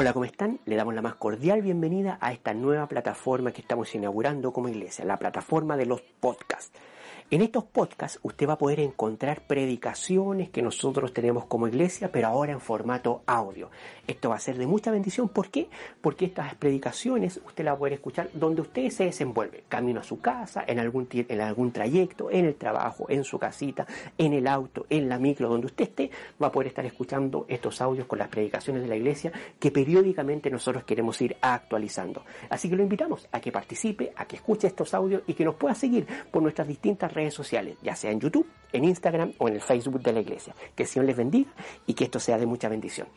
Hola, ¿cómo están? Le damos la más cordial bienvenida a esta nueva plataforma que estamos inaugurando como iglesia, la plataforma de los podcasts. En estos podcasts usted va a poder encontrar predicaciones que nosotros tenemos como iglesia, pero ahora en formato audio. Esto va a ser de mucha bendición. ¿Por qué? Porque estas predicaciones usted las va a poder escuchar donde usted se desenvuelve, camino a su casa, en algún, en algún trayecto, en el trabajo, en su casita, en el auto, en la micro, donde usted esté, va a poder estar escuchando estos audios con las predicaciones de la iglesia que periódicamente nosotros queremos ir actualizando. Así que lo invitamos a que participe, a que escuche estos audios y que nos pueda seguir por nuestras distintas redes sociales, ya sea en YouTube, en Instagram o en el Facebook de la iglesia. Que el Señor les bendiga y que esto sea de mucha bendición.